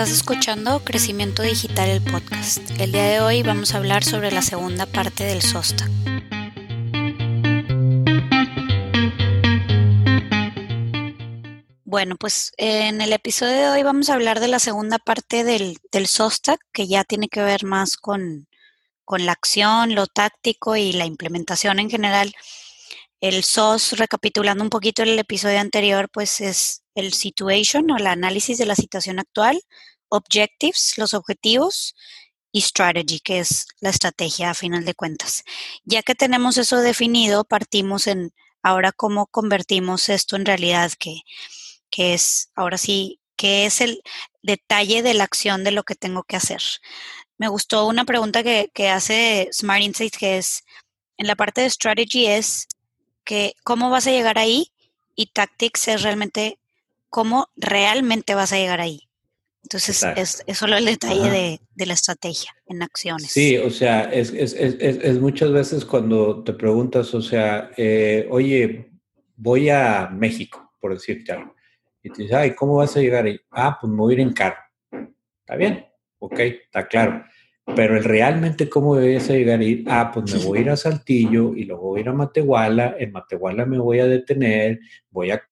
Estás escuchando Crecimiento Digital, el podcast. El día de hoy vamos a hablar sobre la segunda parte del SOSTA. Bueno, pues en el episodio de hoy vamos a hablar de la segunda parte del, del SOSTAC, que ya tiene que ver más con, con la acción, lo táctico y la implementación en general. El SOS, recapitulando un poquito el episodio anterior, pues es el situation o el análisis de la situación actual, objectives, los objetivos, y strategy, que es la estrategia a final de cuentas. Ya que tenemos eso definido, partimos en ahora cómo convertimos esto en realidad, que, que es ahora sí, que es el detalle de la acción de lo que tengo que hacer. Me gustó una pregunta que, que hace Smart Insights, que es, en la parte de strategy es que cómo vas a llegar ahí y tactics es realmente cómo realmente vas a llegar ahí. Entonces, es, es, solo el detalle de, la estrategia en acciones. Sí, o sea, es, es muchas veces cuando te preguntas, o sea, eh, oye, voy a México, por decirte algo, y te dices, ay, ¿cómo vas a llegar ahí? Ah, pues me voy a ir en carro. Está bien, ok, está claro. Pero el realmente cómo debes llegar a ir, ah, pues me voy a ir a Saltillo y luego voy a ir a Matehuala, en Matehuala me voy a detener, voy a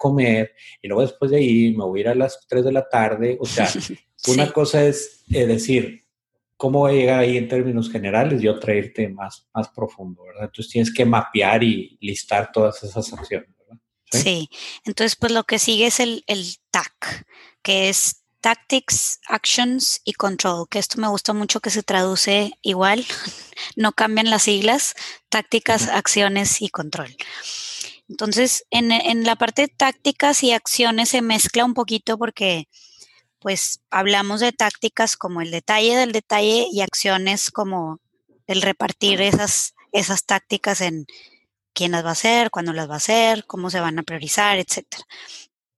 comer y luego después de ahí me voy a ir a las 3 de la tarde. O sea, una cosa es decir, ¿cómo voy a llegar ahí en términos generales y otra irte más, más profundo, ¿verdad? Entonces tienes que mapear y listar todas esas acciones, ¿verdad? Sí, entonces pues lo que sigue es el, el TAC, que es Tactics, Actions y Control, que esto me gusta mucho que se traduce igual, no cambian las siglas, tácticas, acciones y control. Entonces, en, la parte tácticas y acciones se mezcla un poquito porque, pues, hablamos de tácticas como el detalle del detalle y acciones como el repartir esas, esas tácticas en quién las va a hacer, cuándo las va a hacer, cómo se van a priorizar, etcétera.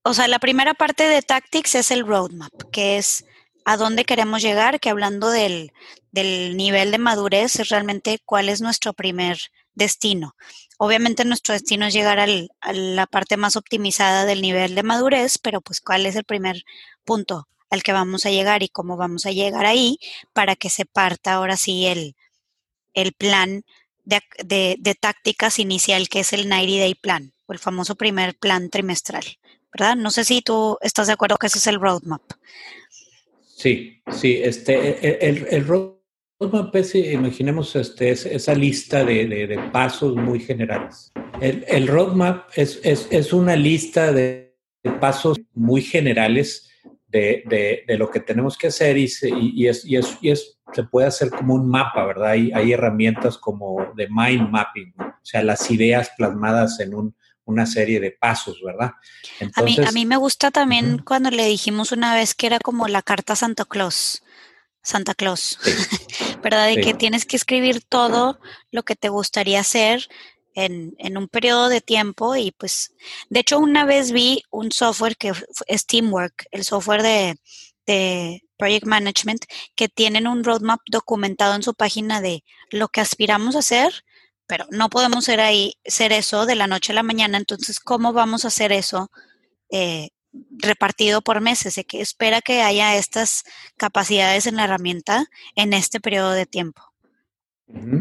O sea, la primera parte de Tactics es el roadmap, que es a dónde queremos llegar, que hablando del, del nivel de madurez es realmente cuál es nuestro primer destino. Obviamente nuestro destino es llegar al, a la parte más optimizada del nivel de madurez, pero pues cuál es el primer punto al que vamos a llegar y cómo vamos a llegar ahí para que se parta ahora sí el, el plan de, de, tácticas inicial que es el 90 Day Plan o el famoso primer plan trimestral, ¿verdad? No sé si tú estás de acuerdo que ese es el roadmap. Sí, sí, este, el, el roadmap roadmap es, imaginemos este, esa lista de, pasos muy generales. El, roadmap es, es, una lista de, pasos muy generales de, lo que tenemos que hacer y, se, y, es, y, es, y es, se puede hacer como un mapa, ¿verdad? Hay, hay herramientas como de mind mapping, o sea, las ideas plasmadas en un, una serie de pasos, ¿verdad? a, mí, a mí me gusta también cuando le dijimos una vez que era como la carta Santa Claus. Santa Claus, ¿verdad? De que tienes que escribir todo lo que te gustaría hacer en, en, un periodo de tiempo y pues, de hecho una vez vi un software que es Teamwork, el software de, de Project Management, que tienen un roadmap documentado en su página de lo que aspiramos a hacer, pero no podemos ser ahí, ser eso de la noche a la mañana, entonces, ¿cómo vamos a hacer eso? Eh, repartido por meses, de que espera que haya estas capacidades en la herramienta en este periodo de tiempo.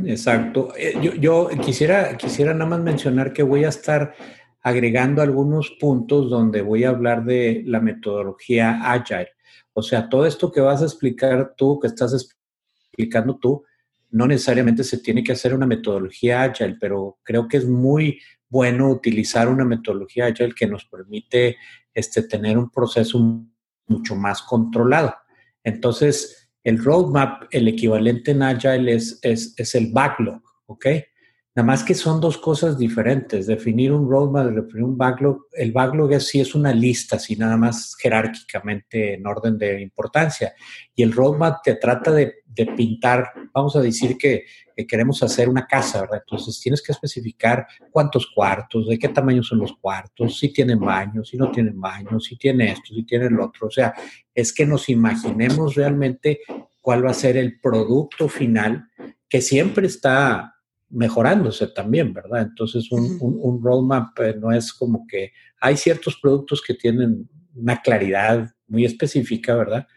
Exacto. Eh, yo, yo, quisiera, quisiera nada más mencionar que voy a estar agregando algunos puntos donde voy a hablar de la metodología Agile. O sea, todo esto que vas a explicar tú, que estás explicando tú, no necesariamente se tiene que hacer una metodología Agile, pero creo que es muy bueno utilizar una metodología Agile que nos permite este, tener un proceso mucho más controlado. Entonces, el roadmap, el equivalente en Agile es, es, es el backlog, ¿ok? Nada más que son dos cosas diferentes. Definir un roadmap, definir un backlog. El backlog es, sí es una lista, así nada más jerárquicamente en orden de importancia. Y el roadmap te trata de, de pintar, vamos a decir que, queremos hacer una casa, ¿verdad? Entonces tienes que especificar cuántos cuartos, de qué tamaño son los cuartos, si tienen baños, si no tienen baños, si tiene esto, si tiene el otro. O sea, es que nos imaginemos realmente cuál va a ser el producto final que siempre está mejorándose también, ¿verdad? Entonces, un, roadmap eh, no es como que hay ciertos productos que tienen una claridad muy específica, ¿verdad?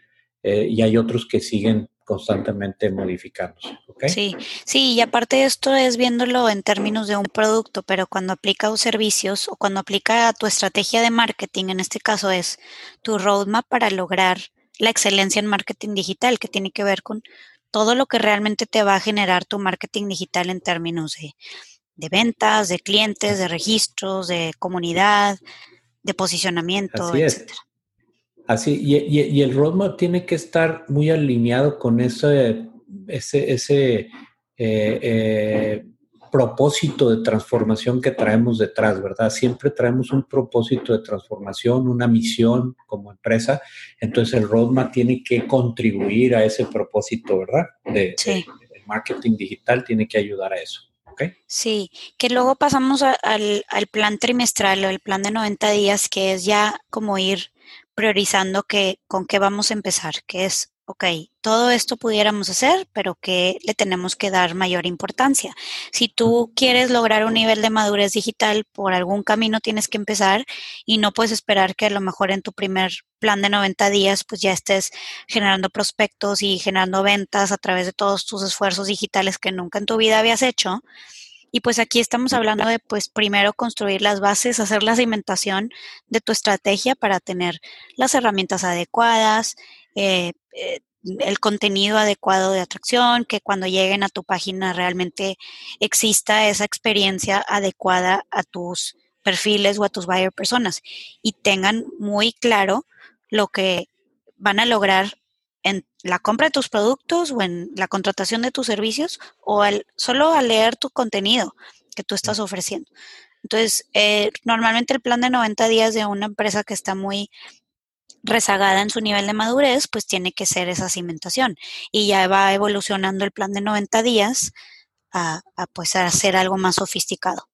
eh, y hay otros que siguen constantemente modificándose. Sí, sí, y aparte de esto es viéndolo en términos de un producto, pero cuando aplica a servicios o cuando aplica a tu estrategia de marketing, en este caso es tu roadmap para lograr la excelencia en marketing digital, que tiene que ver con todo lo que realmente te va a generar tu marketing digital en términos de, ventas, de clientes, de registros, de comunidad, de posicionamiento, Así etcétera. Así, y, y, el roadmap tiene que estar muy alineado con ese, ese, ese eh, eh, propósito de transformación que traemos detrás, ¿verdad? Siempre traemos un propósito de transformación, una misión como empresa, entonces el roadmap tiene que contribuir a ese propósito, ¿verdad? De, sí. el marketing digital tiene que ayudar a eso. ¿Okay? Sí, que luego pasamos al, al, plan trimestral o el plan de 90 días, que es ya como ir priorizando que, con qué vamos a empezar, que es, ok, todo esto pudiéramos hacer, pero que le tenemos que dar mayor importancia. Si tú quieres lograr un nivel de madurez digital, por algún camino tienes que empezar y no puedes esperar que a lo mejor en tu primer plan de 90 días pues ya estés generando prospectos y generando ventas a través de todos tus esfuerzos digitales que nunca en tu vida habías hecho y pues aquí estamos hablando de, pues, primero construir las bases, hacer la cimentación de tu estrategia para tener las herramientas adecuadas, eh, eh, el contenido adecuado de atracción, que cuando lleguen a tu página realmente exista esa experiencia adecuada a tus perfiles o a tus buyer personas y tengan muy claro lo que van a lograr en la compra de tus productos o en la contratación de tus servicios o al, solo al leer tu contenido que tú estás ofreciendo. Entonces, eh, normalmente el plan de 90 días de una empresa que está muy rezagada en su nivel de madurez, pues tiene que ser esa cimentación. Y ya va evolucionando el plan de 90 días a, a pues a ser algo más sofisticado.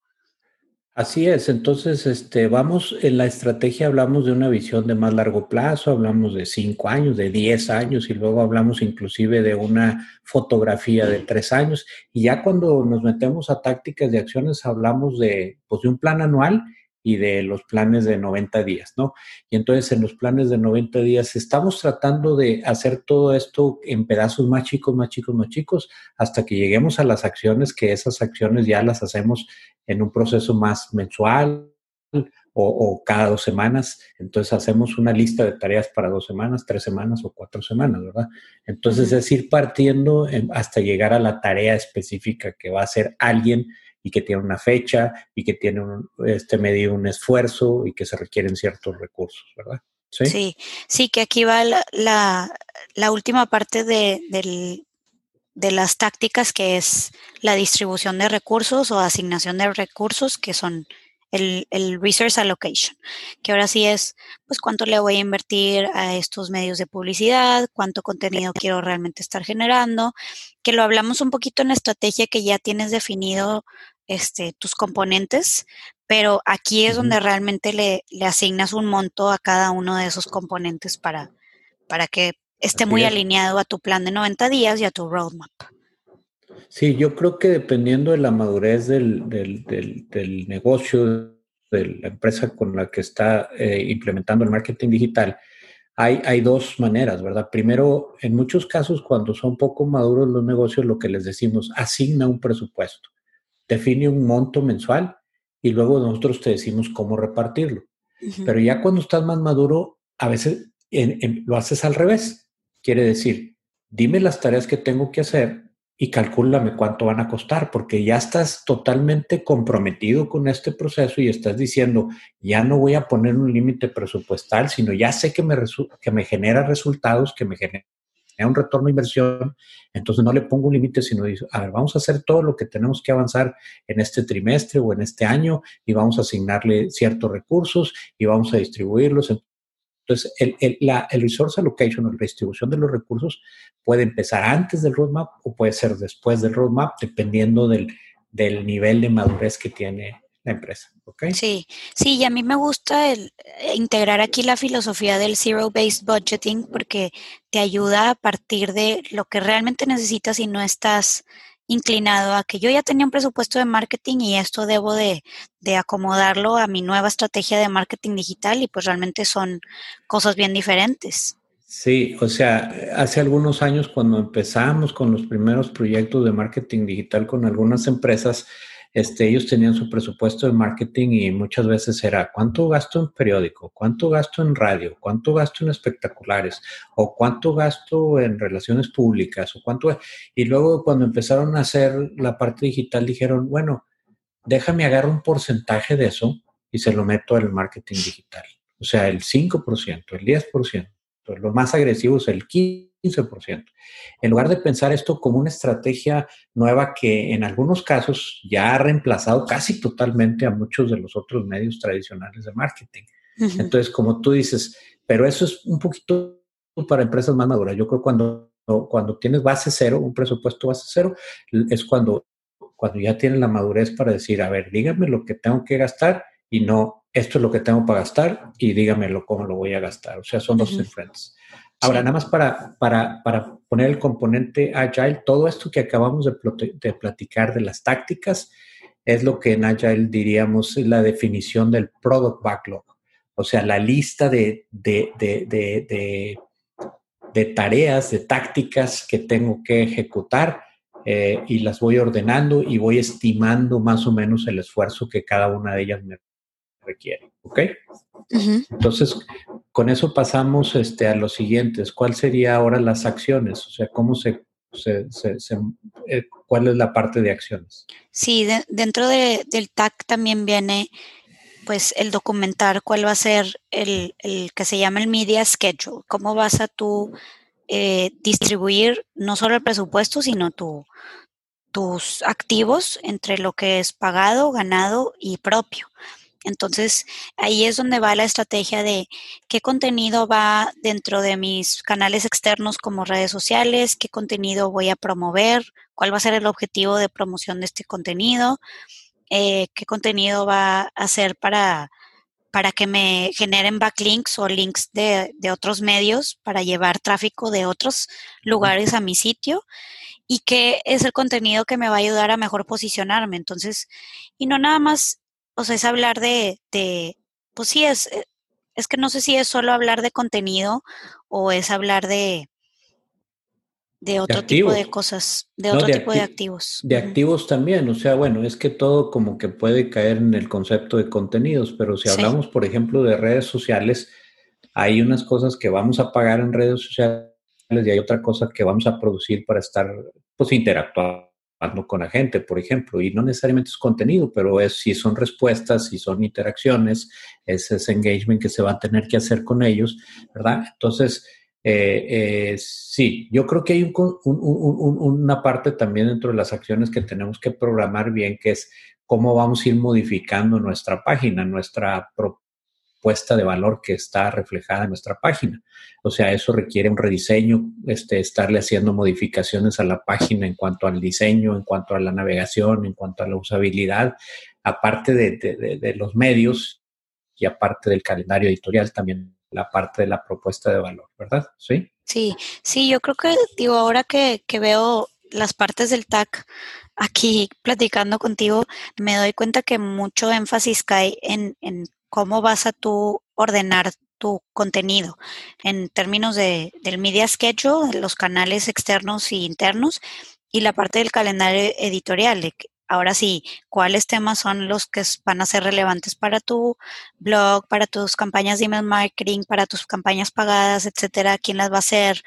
Así es, entonces este, vamos, en la estrategia hablamos de una visión de más largo plazo, hablamos de cinco años, de diez años y luego hablamos inclusive de una fotografía de tres años y ya cuando nos metemos a tácticas de acciones hablamos de, pues, de un plan anual y de los planes de 90 días, ¿no? Y entonces en los planes de 90 días estamos tratando de hacer todo esto en pedazos más chicos, más chicos, más chicos, hasta que lleguemos a las acciones, que esas acciones ya las hacemos en un proceso más mensual o, cada dos semanas. Entonces hacemos una lista de tareas para dos semanas, tres semanas o cuatro semanas, ¿verdad? Entonces es ir partiendo hasta llegar a la tarea específica que va a hacer alguien y que tiene una fecha y que tiene un, este medio un esfuerzo y que se requieren ciertos recursos, ¿verdad? Sí, sí, que aquí va la, la, última parte de, de las tácticas que es la distribución de recursos o asignación de recursos que son el, el, resource allocation, que ahora sí es, pues, cuánto le voy a invertir a estos medios de publicidad, cuánto contenido quiero realmente estar generando, que lo hablamos un poquito en la estrategia que ya tienes definido este, tus componentes, pero aquí es donde realmente le, le, asignas un monto a cada uno de esos componentes para, para que esté muy alineado a tu plan de 90 días y a tu roadmap. Sí, yo creo que dependiendo de la madurez del, del, del, negocio, de la empresa con la que está eh, implementando el marketing digital, hay, hay, dos maneras, ¿verdad? Primero, en muchos casos, cuando son poco maduros los negocios, lo que les decimos, asigna un presupuesto define un monto mensual y luego nosotros te decimos cómo repartirlo. Pero ya cuando estás más maduro, a veces lo haces al revés. Quiere decir, dime las tareas que tengo que hacer y calcúlame cuánto van a costar, porque ya estás totalmente comprometido con este proceso y estás diciendo, ya no voy a poner un límite presupuestal, sino ya sé que me, que me genera resultados, que me genera un retorno de inversión, entonces no le pongo un límite, sino digo, a ver, vamos a hacer todo lo que tenemos que avanzar en este trimestre o en este año y vamos a asignarle ciertos recursos y vamos a distribuirlos. Entonces, el, el, la, el resource allocation o la distribución de los recursos puede empezar antes del roadmap o puede ser después del roadmap, dependiendo del, del nivel de madurez que tiene la empresa. ¿okay? Sí, sí, y a mí me gusta el, eh, integrar aquí la filosofía del zero-based budgeting porque te ayuda a partir de lo que realmente necesitas y no estás inclinado a que yo ya tenía un presupuesto de marketing y esto debo de, de acomodarlo a mi nueva estrategia de marketing digital y pues realmente son cosas bien diferentes. Sí, o sea, hace algunos años cuando empezamos con los primeros proyectos de marketing digital con algunas empresas, este, ellos tenían su presupuesto de marketing y muchas veces era cuánto gasto en periódico, cuánto gasto en radio, cuánto gasto en espectaculares o cuánto gasto en relaciones públicas o cuánto... Y luego cuando empezaron a hacer la parte digital dijeron, bueno, déjame agarrar un porcentaje de eso y se lo meto al marketing digital. O sea, el 5%, el 10%. Lo más agresivo es el 15%. En lugar de pensar esto como una estrategia nueva que en algunos casos ya ha reemplazado casi totalmente a muchos de los otros medios tradicionales de marketing. Entonces, como tú dices, pero eso es un poquito para empresas más maduras. Yo creo cuando, cuando tienes base cero, un presupuesto base cero, es cuando, cuando ya tienes la madurez para decir, a ver, dígame lo que tengo que gastar y no, esto es lo que tengo para gastar y dígamelo cómo lo voy a gastar. O sea, son dos diferentes. Ahora, nada más para, para, para, poner el componente Agile, todo esto que acabamos de, de, platicar de las tácticas es lo que en Agile diríamos la definición del product backlog. O sea, la lista de, de, de tareas, de tácticas que tengo que ejecutar eh, y las voy ordenando y voy estimando más o menos el esfuerzo que cada una de ellas me requiere. ¿Ok? Entonces, con eso pasamos este, a los siguientes. ¿Cuál sería ahora las acciones? O sea, ¿cómo se, se, eh, cuál es la parte de acciones? Sí, dentro del TAC también viene pues el documentar cuál va a ser el, que se llama el media schedule, cómo vas a tú eh, distribuir no solo el presupuesto, sino tu, tus activos entre lo que es pagado, ganado y propio. Entonces, ahí es donde va la estrategia de qué contenido va dentro de mis canales externos como redes sociales, qué contenido voy a promover, cuál va a ser el objetivo de promoción de este contenido, eh, qué contenido va a ser para, para que me generen backlinks o links de, de otros medios para llevar tráfico de otros lugares a mi sitio y qué es el contenido que me va a ayudar a mejor posicionarme. Entonces, y no nada más o sea, es hablar de, de, pues sí, es, eh, es que no sé si es solo hablar de contenido o es hablar de, de otro tipo de cosas, de otro tipo de activos. De activos también, o sea, bueno, es que todo como que puede caer en el concepto de contenidos, pero si hablamos, por ejemplo, de redes sociales, hay unas cosas que vamos a pagar en redes sociales y hay otra cosa que vamos a producir para estar, pues, interactuando con la gente, por ejemplo, y no necesariamente es contenido, pero es si son respuestas, si son interacciones, es ese engagement que se va a tener que hacer con ellos, ¿verdad? Entonces, eh, eh, sí, yo creo que hay una parte también dentro de las acciones que tenemos que programar bien, que es cómo vamos a ir modificando nuestra página, nuestra puesta de valor que está reflejada en nuestra página. O sea, eso requiere un rediseño, este, estarle haciendo modificaciones a la página en cuanto al diseño, en cuanto a la navegación, en cuanto a la usabilidad, aparte de, los medios y aparte del calendario editorial, también la parte de la propuesta de valor, ¿verdad? Sí. Sí, sí, yo creo que, digo, ahora que, veo las partes del TAC aquí platicando contigo, me doy cuenta que mucho énfasis cae en, en cómo vas a tú ordenar tu contenido en términos de, del media schedule, los canales externos y internos y la parte del calendario editorial. ahora sí, cuáles temas son los que van a ser relevantes para tu blog, para tus campañas de email marketing, para tus campañas pagadas, etcétera, quién las va a hacer.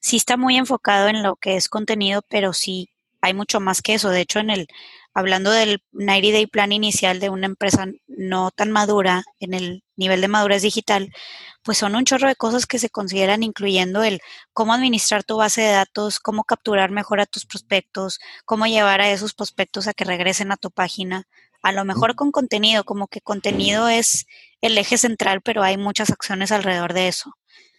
Sí está muy enfocado en lo que es contenido, pero sí hay mucho más que eso. De hecho, en el hablando del 90 Day Plan inicial de una empresa no tan madura en el nivel de madurez digital, pues son un chorro de cosas que se consideran, incluyendo el cómo administrar tu base de datos, cómo capturar mejor a tus prospectos, cómo llevar a esos prospectos a que regresen a tu página. A lo mejor con contenido, como que contenido es el eje central, pero hay muchas acciones alrededor de eso.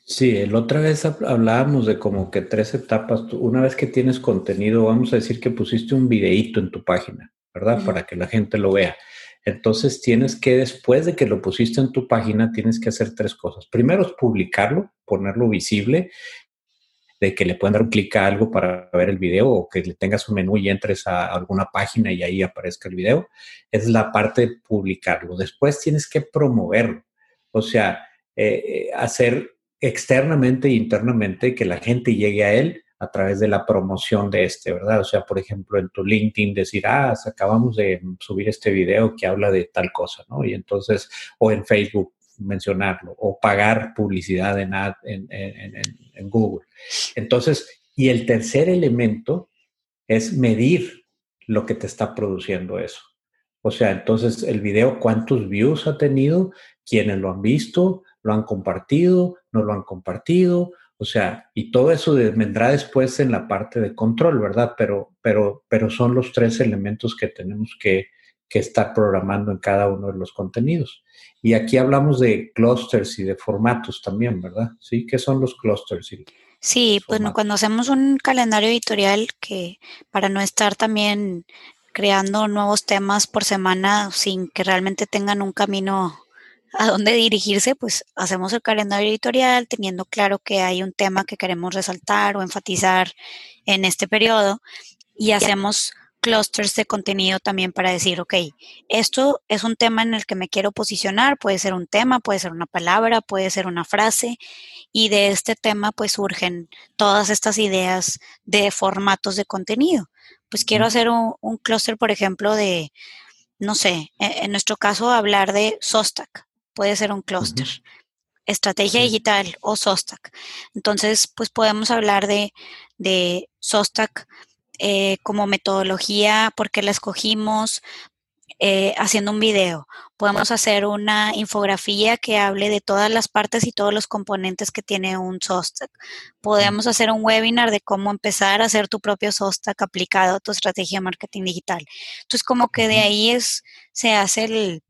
Sí, la otra vez hablábamos de como que tres etapas. Una vez que tienes contenido, vamos a decir que pusiste un videíto en tu página, ¿verdad? Para que la gente lo vea. Entonces tienes que, después de que lo pusiste en tu página, tienes que hacer tres cosas. Primero es publicarlo, ponerlo visible, de que le puedan dar un clic a algo para ver el video o que le tengas un menú y entres a alguna página y ahí aparezca el video. Es la parte de publicarlo. Después tienes que promoverlo. O sea, eh, eh, hacer externamente e internamente que la gente llegue a él a través de la promoción de este, ¿verdad? O sea, por ejemplo, en tu LinkedIn decir, ah, acabamos de subir este video que habla de tal cosa, ¿no? Y entonces, o en Facebook mencionarlo, o pagar publicidad en, en, en Google. Entonces, y el tercer elemento es medir lo que te está produciendo eso. O sea, entonces el video, cuántos views ha tenido, quiénes lo han visto, lo han compartido, no lo han compartido, o sea, y todo eso vendrá después en la parte de control, ¿verdad? Pero, pero, pero son los tres elementos que tenemos que, que estar programando en cada uno de los contenidos. Y aquí hablamos de clusters y de formatos también, ¿verdad? Sí, ¿qué son los clusters? sí, pues cuando hacemos un calendario editorial que para no estar también creando nuevos temas por semana sin que realmente tengan un camino a dónde dirigirse, pues hacemos el calendario editorial teniendo claro que hay un tema que queremos resaltar o enfatizar en este periodo y hacemos clusters de contenido también para decir, ok, esto es un tema en el que me quiero posicionar, puede ser un tema, puede ser una palabra, puede ser una frase, y de este tema pues surgen todas estas ideas de formatos de contenido. Pues quiero hacer un, un clúster, por ejemplo, de, no sé, e, en, nuestro caso hablar de Sostack, puede ser un clúster. Estrategia digital o Sostack. Entonces, pues podemos hablar de, de Sostack eh, como metodología, por qué la escogimos, eh, haciendo un video. Podemos hacer una infografía que hable de todas las partes y todos los componentes que tiene un Sostack. Podemos hacer un webinar de cómo empezar a hacer tu propio Sostack aplicado a tu estrategia de marketing digital. Entonces, como que de ahí es, se hace el,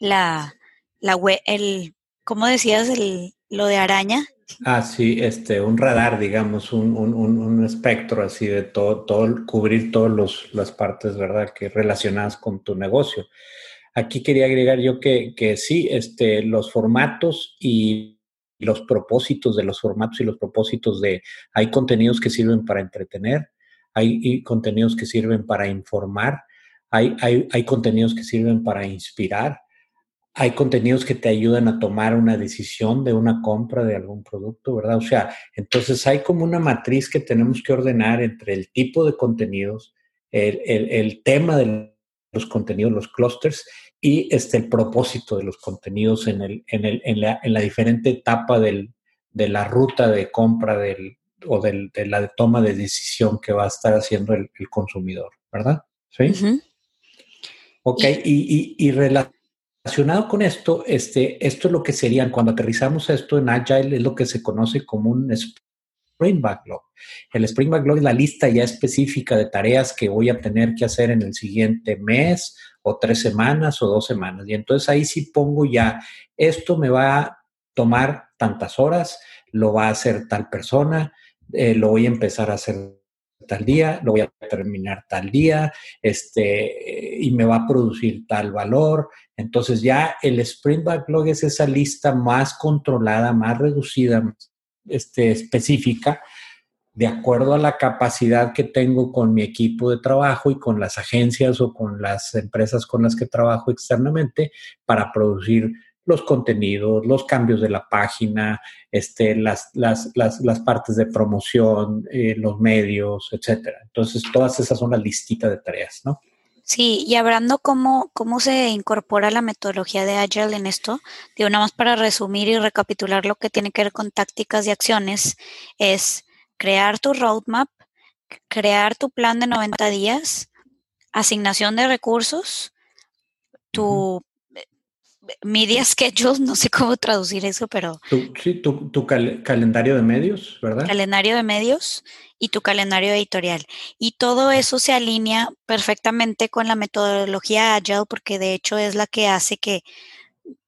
la, la web, el, ¿cómo decías? El, lo de araña. Ah, sí, este, un radar, digamos, un, un, un espectro así de todo, todo, cubrir todas las partes, ¿verdad?, que relacionadas con tu negocio. Aquí quería agregar yo que, que sí, este, los formatos y los propósitos de los formatos y los propósitos de, hay contenidos que sirven para entretener, hay contenidos que sirven para informar, hay, hay, hay contenidos que sirven para inspirar, hay contenidos que te ayudan a tomar una decisión de una compra de algún producto, ¿verdad? O sea, entonces hay como una matriz que tenemos que ordenar entre el tipo de contenidos, el, tema de los contenidos, los clusters, y este, el propósito de los contenidos en, el, en, el, en, la, en la, diferente etapa del, de la ruta de compra del, o del, de la toma de decisión que va a estar haciendo el, consumidor, ¿verdad? Sí. Ok, y, y, y Relacionado con esto, este, esto es lo que serían, cuando aterrizamos esto en Agile, es lo que se conoce como un Spring Backlog. El Spring Backlog es la lista ya específica de tareas que voy a tener que hacer en el siguiente mes o tres semanas o dos semanas. Y entonces ahí sí pongo ya, esto me va a tomar tantas horas, lo va a hacer tal persona, eh, lo voy a empezar a hacer tal día, lo voy a terminar tal día, este, y me va a producir tal valor. Entonces ya el Sprint Backlog es esa lista más controlada, más reducida, este, específica, de acuerdo a la capacidad que tengo con mi equipo de trabajo y con las agencias o con las empresas con las que trabajo externamente para producir los contenidos, los cambios de la página, este, las, las, las, las partes de promoción, eh, los medios, etcétera. Entonces, todas esas son las listitas de tareas, ¿no? Sí, y hablando cómo, cómo se incorpora la metodología de Agile en esto, digo, nada más para resumir y recapitular lo que tiene que ver con tácticas y acciones, es crear tu roadmap, crear tu plan de 90 días, asignación de recursos, tu media schedule, no sé cómo traducir eso, pero... sí, tu, calendario de medios, ¿verdad? Calendario de medios y tu calendario editorial. Y todo eso se alinea perfectamente con la metodología Agile porque de hecho es la que hace que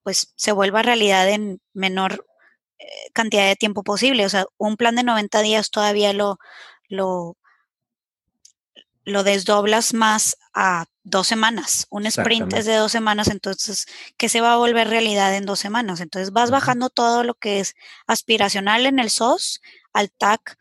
pues se vuelva realidad en menor eh, cantidad de tiempo posible. O sea, un plan de 90 días todavía lo, lo, lo desdoblas más a dos semanas. Un sprint es de dos semanas, entonces, ¿qué se va a volver realidad en dos semanas? Entonces vas bajando todo lo que es aspiracional en el SOS al TAC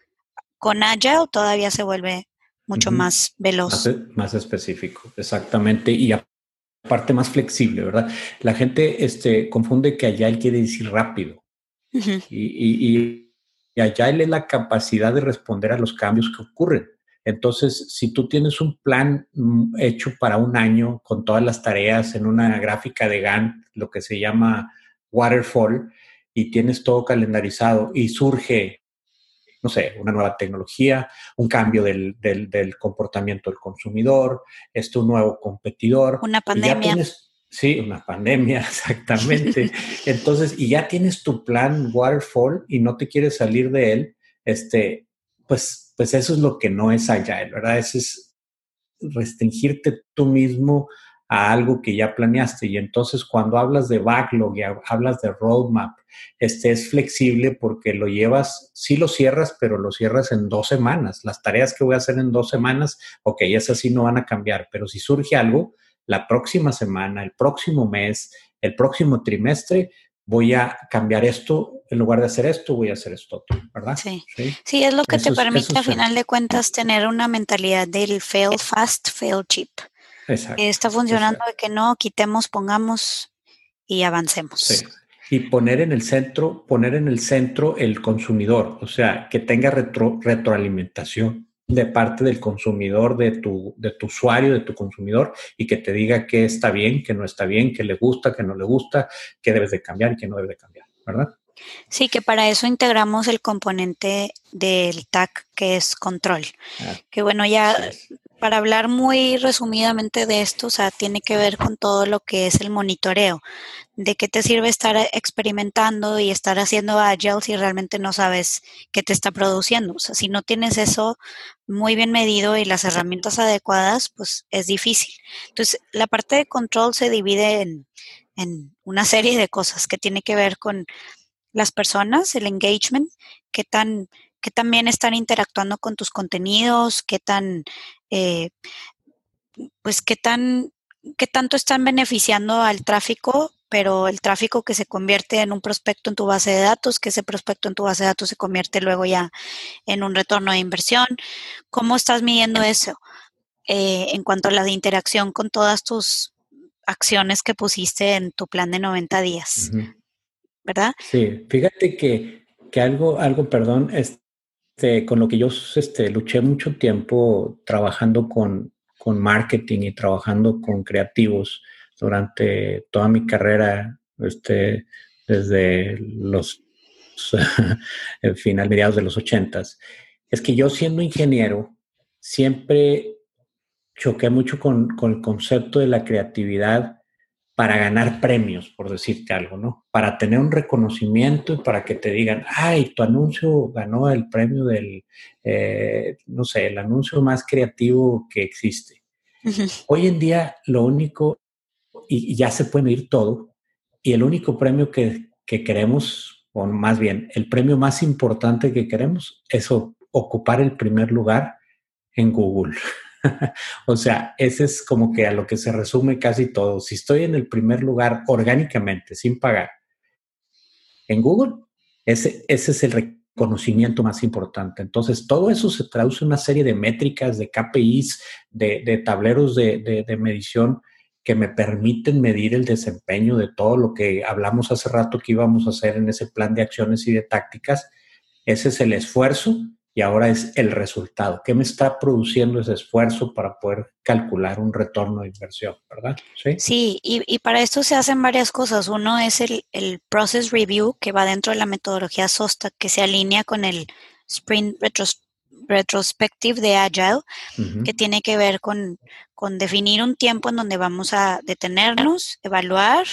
con Agile todavía se vuelve mucho más veloz. Más, específico, exactamente. Y aparte más flexible, ¿verdad? La gente este, confunde que Agile quiere decir rápido. y, y, y Agile es la capacidad de responder a los cambios que ocurren. Entonces, si tú tienes un plan mm, hecho para un año con todas las tareas en una gráfica de Gantt, lo que se llama waterfall, y tienes todo calendarizado y surge, no sé, una nueva tecnología, un cambio del, comportamiento del consumidor, este un nuevo competidor. Una pandemia. sí, una pandemia, exactamente. Entonces, y ya tienes tu plan waterfall y no te quieres salir de él, este, pues, pues eso es lo que no es agile, ¿verdad? Eso es restringirte tú mismo a algo que ya planeaste. Y entonces cuando hablas de backlog y hablas de roadmap, este es flexible porque lo llevas, sí lo cierras, pero lo cierras en dos semanas. Las tareas que voy a hacer en dos semanas, ok, esas sí no van a cambiar, pero si surge algo, la próxima semana, el próximo mes, el próximo trimestre, voy a cambiar esto, en lugar de hacer esto, voy a hacer esto ¿verdad? Sí, sí, es lo que te permite a final de cuentas tener una mentalidad del fail fast, fail cheap. Exacto. Está funcionando de que no, quitemos, pongamos y avancemos. Sí. Y poner en el centro, poner en el centro el consumidor, o sea, que tenga retroalimentación de parte del consumidor, de tu, de tu usuario, de tu consumidor, y que te diga qué está bien, qué no está bien, qué le gusta, qué no le gusta, qué debes de cambiar y qué no debes de cambiar, ¿verdad? Sí, que para eso integramos el componente del TAC que es control. Ah, que bueno, ya para hablar muy resumidamente de esto, o sea, tiene que ver con todo lo que es el monitoreo. ¿De qué te sirve estar experimentando y estar haciendo agile si realmente no sabes qué te está produciendo? O sea, si no tienes eso muy bien medido y las herramientas adecuadas, pues es difícil. Entonces, la parte de control se divide en, en una serie de cosas que tiene que ver con las personas, el engagement, qué tan qué también están interactuando con tus contenidos, qué tan eh, pues qué tan, qué tanto están beneficiando al tráfico, pero el tráfico que se convierte en un prospecto en tu base de datos, que ese prospecto en tu base de datos se convierte luego ya en un retorno de inversión. ¿Cómo estás midiendo eso eh, en cuanto a la interacción con todas tus acciones que pusiste en tu plan de 90 días? ¿Verdad? Sí, fíjate que, que algo, algo, perdón, es, este, con lo que yo este, luché mucho tiempo trabajando con, marketing y trabajando con creativos durante toda mi carrera, este, desde los final, mediados de los ochentas, es que yo siendo ingeniero siempre choqué mucho con el concepto de la creatividad para ganar premios, por decirte algo, ¿no? Para tener un reconocimiento y para que te digan, ay, tu anuncio ganó el premio del, eh, no sé, el anuncio más creativo que existe. Hoy en día lo único, y, ya se puede medir todo, y el único premio que, que queremos, o más bien, el premio más importante que queremos es ocupar el primer lugar en Google. o sea, ese es como que a lo que se resume casi todo. Si estoy en el primer lugar orgánicamente, sin pagar, en Google, ese, ese es el reconocimiento más importante. Entonces, todo eso se traduce en una serie de métricas, de KPIs, de, tableros de, de medición que me permiten medir el desempeño de todo lo que hablamos hace rato que íbamos a hacer en ese plan de acciones y de tácticas. Ese es el esfuerzo y ahora es el resultado. ¿Qué me está produciendo ese esfuerzo para poder calcular un retorno de inversión, verdad? Sí, y, para esto se hacen varias cosas. Uno es el, Process Review, que va dentro de la metodología SOSTA, que se alinea con el Sprint Retrospective de Agile, que tiene que ver con, con definir un tiempo en donde vamos a detenernos, evaluar,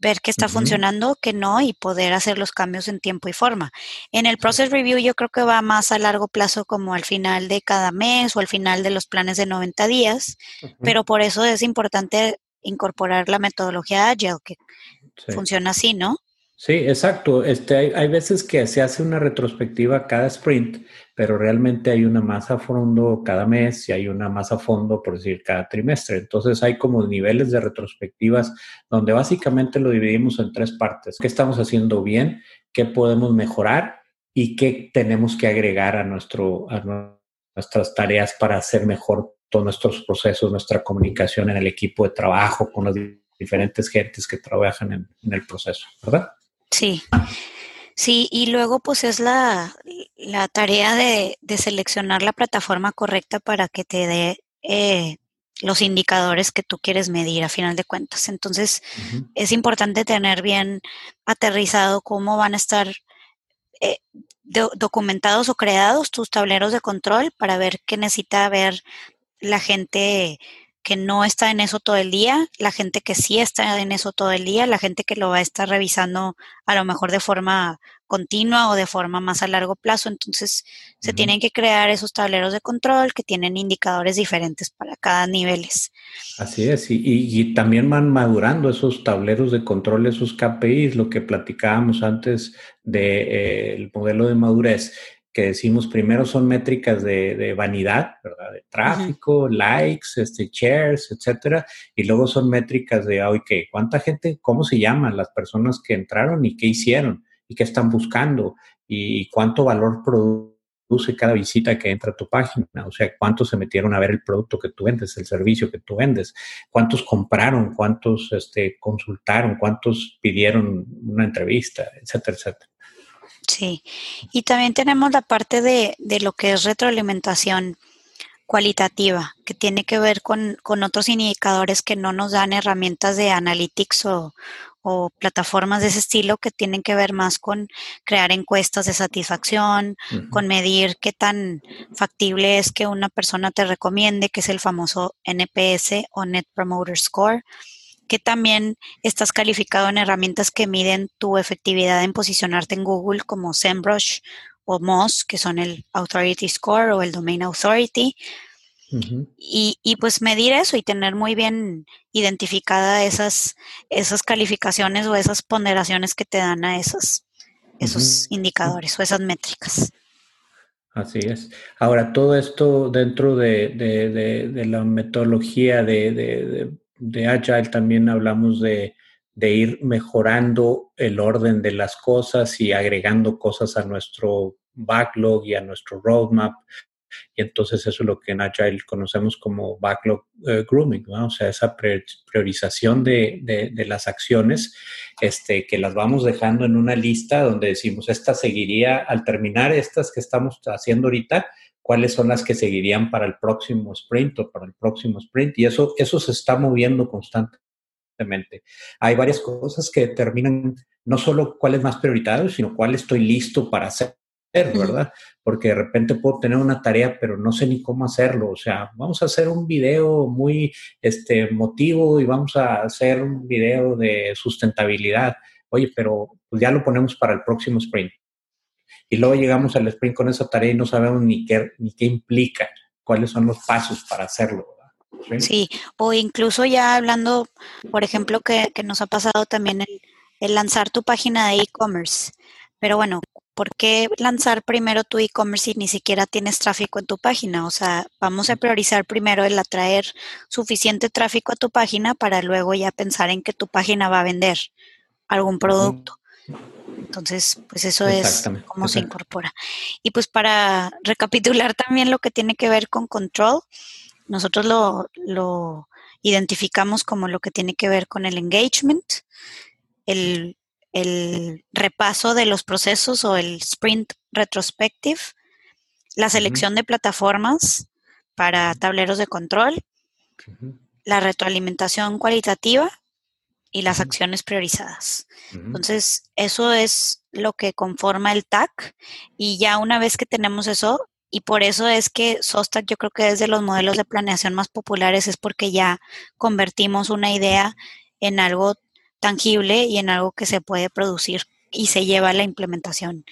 ver qué está funcionando, qué no y poder hacer los cambios en tiempo y forma. En el process review yo creo que va más a largo plazo como al final de cada mes o al final de los planes de 90 días, pero por eso es importante incorporar la metodología Agile que funciona así, ¿no? Sí, exacto. Este, hay, hay, veces que se hace una retrospectiva cada sprint, pero realmente hay una más a fondo cada mes y hay una más a fondo, por decir, cada trimestre. Entonces hay como niveles de retrospectivas donde básicamente lo dividimos en tres partes. ¿Qué estamos haciendo bien? ¿Qué podemos mejorar? ¿Y qué tenemos que agregar a, nuestro, a nuestras tareas para hacer mejor todos nuestros procesos, nuestra comunicación en el equipo de trabajo, con las diferentes gentes que trabajan en el proceso, ¿verdad? Sí. Sí, y luego pues es la, la tarea de, de, seleccionar la plataforma correcta para que te dé eh, los indicadores que tú quieres medir a final de cuentas. Entonces, es importante tener bien aterrizado cómo van a estar eh, documentados o creados tus tableros de control para ver qué necesita ver la gente que no está en eso todo el día, la gente que sí está en eso todo el día, la gente que lo va a estar revisando a lo mejor de forma continua o de forma más a largo plazo. Entonces, se tienen que crear esos tableros de control que tienen indicadores diferentes para cada niveles. Así es, y, y también van madurando esos tableros de control, esos KPIs, lo que platicábamos antes del eh, modelo de madurez que decimos primero son métricas de, vanidad, ¿verdad? De tráfico, likes, este, shares, etcétera, y luego son métricas de, ¿qué? ¿Cuánta gente, cómo se llaman las personas que entraron y qué hicieron y qué están buscando y cuánto valor produce cada visita que entra a tu página? O sea, cuántos se metieron a ver el producto que tú vendes, el servicio que tú vendes, cuántos compraron, cuántos este, consultaron, cuántos pidieron una entrevista, etcétera, etcétera. Sí, y también tenemos la parte de, de lo que es retroalimentación cualitativa, que tiene que ver con, con, otros indicadores que no nos dan herramientas de analytics o, o, plataformas de ese estilo, que tienen que ver más con crear encuestas de satisfacción, con medir qué tan factible es que una persona te recomiende, que es el famoso NPS o Net Promoter Score que también estás calificado en herramientas que miden tu efectividad en posicionarte en Google como SEMrush o Moz, que son el Authority Score o el Domain Authority. y, y, pues medir eso y tener muy bien identificada esas, esas calificaciones o esas ponderaciones que te dan a esos, indicadores o esas métricas. Así es. Ahora, todo esto dentro de, de, de la metodología de, de Agile también hablamos de, ir mejorando el orden de las cosas y agregando cosas a nuestro backlog y a nuestro roadmap. Y entonces eso es lo que en Agile conocemos como backlog eh, grooming, ¿no? o sea, esa priorización de, de, las acciones este, que las vamos dejando en una lista donde decimos, esta seguiría, al terminar estas que estamos haciendo ahorita, cuáles son las que seguirían para el próximo sprint o para el próximo sprint. Y eso, eso se está moviendo constantemente. Hay varias cosas que determinan no solo cuál es más prioritario, sino cuál estoy listo para hacer, ¿verdad? Porque de repente puedo tener una tarea, pero no sé ni cómo hacerlo. O sea, vamos a hacer un video muy este, motivo y vamos a hacer un video de sustentabilidad. Oye, pero pues ya lo ponemos para el próximo sprint y luego llegamos al sprint con esa tarea y no sabemos ni qué, ni qué implica, cuáles son los pasos para hacerlo. ¿Sí? o incluso ya hablando, por ejemplo, que, nos ha pasado también el, lanzar tu página de e-commerce. Pero bueno, ¿por qué lanzar primero tu e-commerce si ni siquiera tienes tráfico en tu página? O sea, vamos a priorizar primero el atraer suficiente tráfico a tu página para luego ya pensar en que tu página va a vender algún producto. Entonces, pues eso es cómo se incorpora. Y pues para recapitular también lo que tiene que ver con control, nosotros lo, identificamos como lo que tiene que ver con el engagement, el, repaso de los procesos o el sprint retrospective, la selección de plataformas para tableros de control, la retroalimentación cualitativa y las acciones priorizadas. Entonces, eso es lo que conforma el TAC y ya una vez que tenemos eso, y por eso es que SOSTAC yo creo que es de los modelos de planeación más populares, es porque ya convertimos una idea en algo tangible y en algo que se puede producir y se lleva a la implementación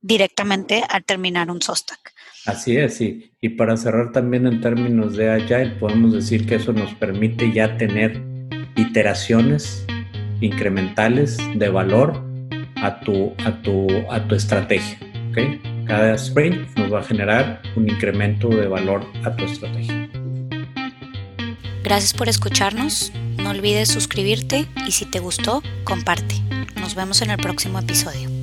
directamente al terminar un SOSTAC. Así es, sí. Y para cerrar también en términos de Agile, podemos decir que eso nos permite ya tener iteraciones incrementales de valor a tu, a tu, a tu estrategia. ¿okay? Cada sprint nos va a generar un incremento de valor a tu estrategia. Gracias por escucharnos. No olvides suscribirte y si te gustó, comparte. Nos vemos en el próximo episodio.